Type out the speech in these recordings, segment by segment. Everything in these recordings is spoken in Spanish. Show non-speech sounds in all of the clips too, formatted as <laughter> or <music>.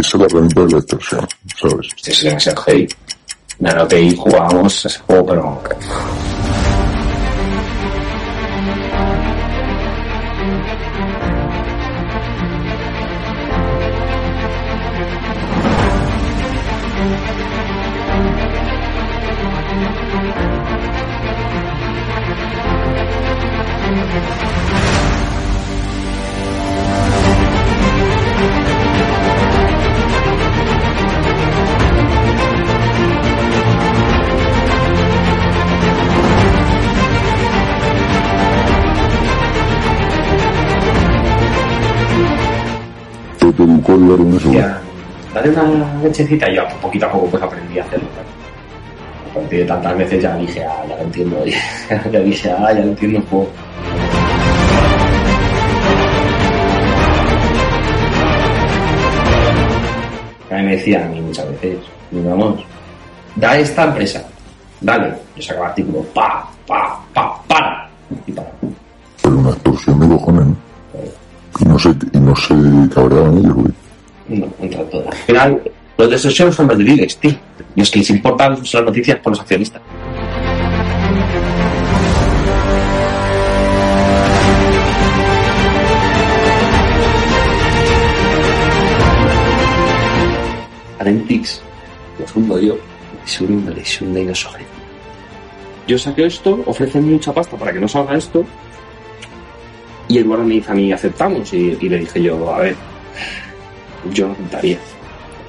es la herramienta de extorsión, ¿sabes? Sí, sí, demasiado heavy. Nano TI jugábamos ese juego, pero... un dale una lechecita y yo poquito a poco pues aprendí a hacerlo. A partir de tantas veces ya dije, ah, ya lo entiendo. <laughs> ya dije, ah, ya lo entiendo. A mí me decían a mí muchas veces, vamos, da esta empresa, dale. Yo sacaba artículo, pa, pa, pa, para. Y para. Pero una extorsión de cojones, ¿no? Y no se, y no se ellos, güey. No, contra todo. Al final, los de esos shows son madriles, tío. Y es que les importan las noticias por los accionistas. Arentix, lo fundo yo, es un es un dinosaurio. Yo saqué esto, ofrecen mucha pasta para que no salga esto, y Eduardo me dice a mí, aceptamos, y le dije yo, a ver, yo aceptaría.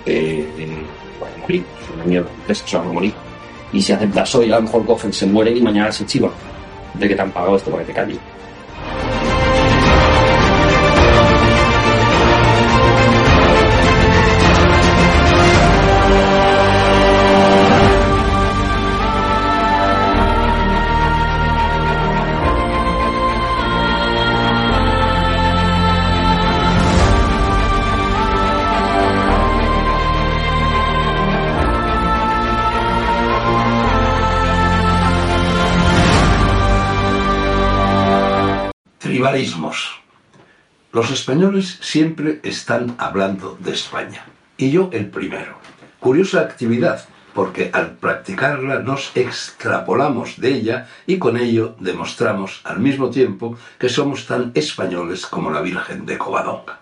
Eh, a morir, es una mierda, se va a morir. Y si aceptas hoy, a lo mejor cogen, se mueren y mañana se chiva de que te han pagado esto para que te calles. Los españoles siempre están hablando de España. Y yo el primero. Curiosa actividad, porque al practicarla nos extrapolamos de ella y con ello demostramos al mismo tiempo que somos tan españoles como la Virgen de Covadonga.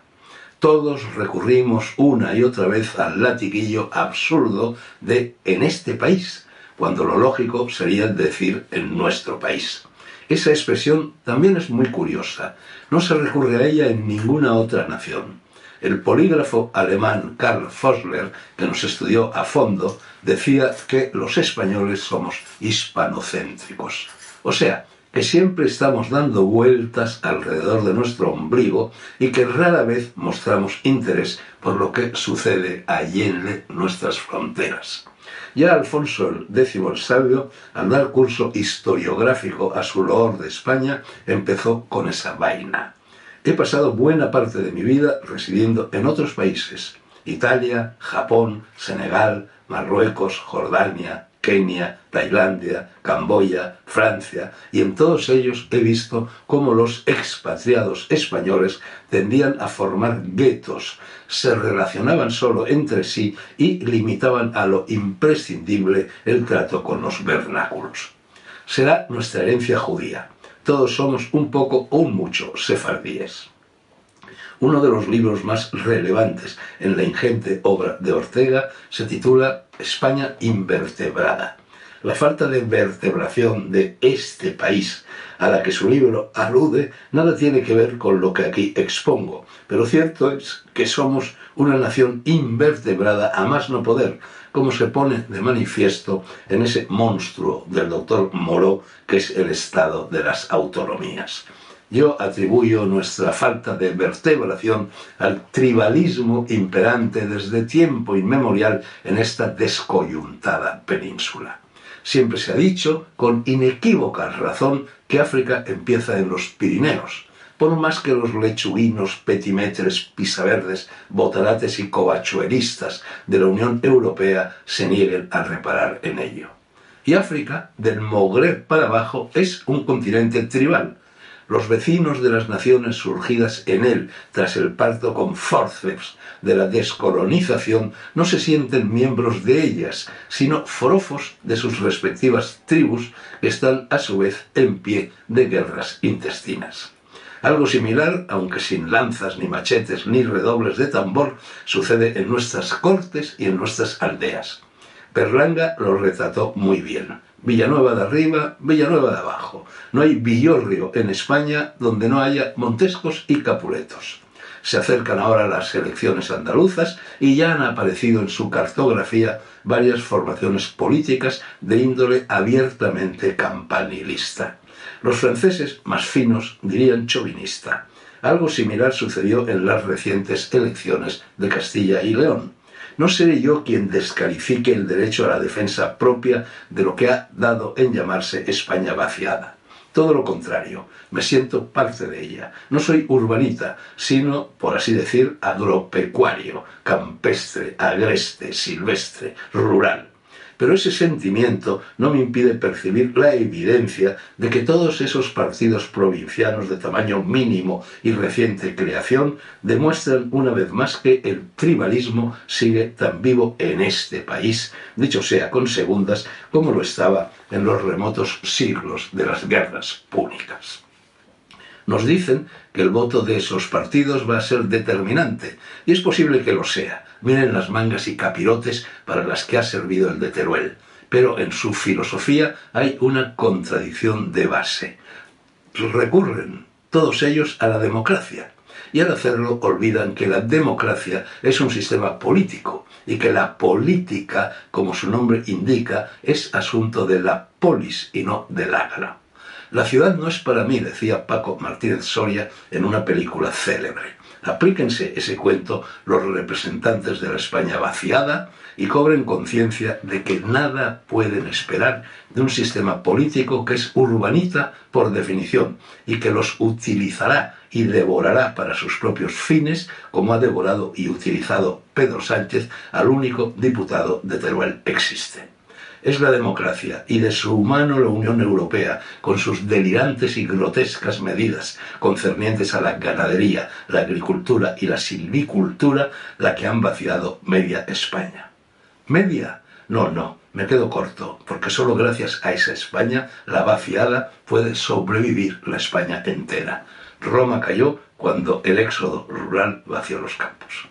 Todos recurrimos una y otra vez al latiguillo absurdo de en este país, cuando lo lógico sería decir en nuestro país. Esa expresión también es muy curiosa. No se recurre a ella en ninguna otra nación. El polígrafo alemán Karl Fossler, que nos estudió a fondo, decía que los españoles somos hispanocéntricos. O sea, que siempre estamos dando vueltas alrededor de nuestro ombligo y que rara vez mostramos interés por lo que sucede allende nuestras fronteras. Ya Alfonso X el Sabio, al dar curso historiográfico a su loor de España, empezó con esa vaina. He pasado buena parte de mi vida residiendo en otros países, Italia, Japón, Senegal, Marruecos, Jordania, Kenia, Tailandia, Camboya, Francia, y en todos ellos he visto cómo los expatriados españoles tendían a formar guetos, se relacionaban solo entre sí y limitaban a lo imprescindible el trato con los vernáculos. Será nuestra herencia judía. Todos somos un poco o un mucho sefardíes. Uno de los libros más relevantes en la ingente obra de Ortega se titula España invertebrada. La falta de vertebración de este país a la que su libro alude nada tiene que ver con lo que aquí expongo, pero cierto es que somos una nación invertebrada a más no poder, como se pone de manifiesto en ese monstruo del doctor Moró que es el Estado de las autonomías. Yo atribuyo nuestra falta de vertebración al tribalismo imperante desde tiempo inmemorial en esta descoyuntada península. Siempre se ha dicho, con inequívoca razón, que África empieza en los Pirineos, por más que los lechuguinos, petimetres, pisaverdes, botarates y covachuelistas de la Unión Europea se nieguen a reparar en ello. Y África, del Magreb para abajo, es un continente tribal, Los vecinos de las naciones surgidas en él tras el parto con forceps de la descolonización no se sienten miembros de ellas, sino forofos de sus respectivas tribus que están a su vez en pie de guerras intestinas. Algo similar, aunque sin lanzas, ni machetes, ni redobles de tambor, sucede en nuestras cortes y en nuestras aldeas. Berlanga lo retrató muy bien. Villanueva de arriba, Villanueva de abajo. No hay Villorrio en España donde no haya Montescos y Capuletos. Se acercan ahora las elecciones andaluzas y ya han aparecido en su cartografía varias formaciones políticas de índole abiertamente campanilista. Los franceses, más finos, dirían chauvinista. Algo similar sucedió en las recientes elecciones de Castilla y León. No seré yo quien descalifique el derecho a la defensa propia de lo que ha dado en llamarse España vaciada. Todo lo contrario, me siento parte de ella. No soy urbanita, sino, por así decir, agropecuario, campestre, agreste, silvestre, rural pero ese sentimiento no me impide percibir la evidencia de que todos esos partidos provincianos de tamaño mínimo y reciente creación demuestran una vez más que el tribalismo sigue tan vivo en este país, dicho sea con segundas, como lo estaba en los remotos siglos de las guerras púnicas. Nos dicen que el voto de esos partidos va a ser determinante, y es posible que lo sea. Miren las mangas y capirotes para las que ha servido el de Teruel. Pero en su filosofía hay una contradicción de base. Recurren todos ellos a la democracia, y al hacerlo olvidan que la democracia es un sistema político y que la política, como su nombre indica, es asunto de la polis y no del agro. La ciudad no es para mí, decía Paco Martínez Soria en una película célebre. Aplíquense ese cuento los representantes de la España vaciada y cobren conciencia de que nada pueden esperar de un sistema político que es urbanita por definición y que los utilizará y devorará para sus propios fines como ha devorado y utilizado Pedro Sánchez al único diputado de Teruel existe es la democracia y de su mano la Unión Europea, con sus delirantes y grotescas medidas concernientes a la ganadería, la agricultura y la silvicultura, la que han vaciado media España. ¿Media? No, no, me quedo corto, porque solo gracias a esa España, la vaciada, puede sobrevivir la España entera. Roma cayó cuando el éxodo rural vació los campos.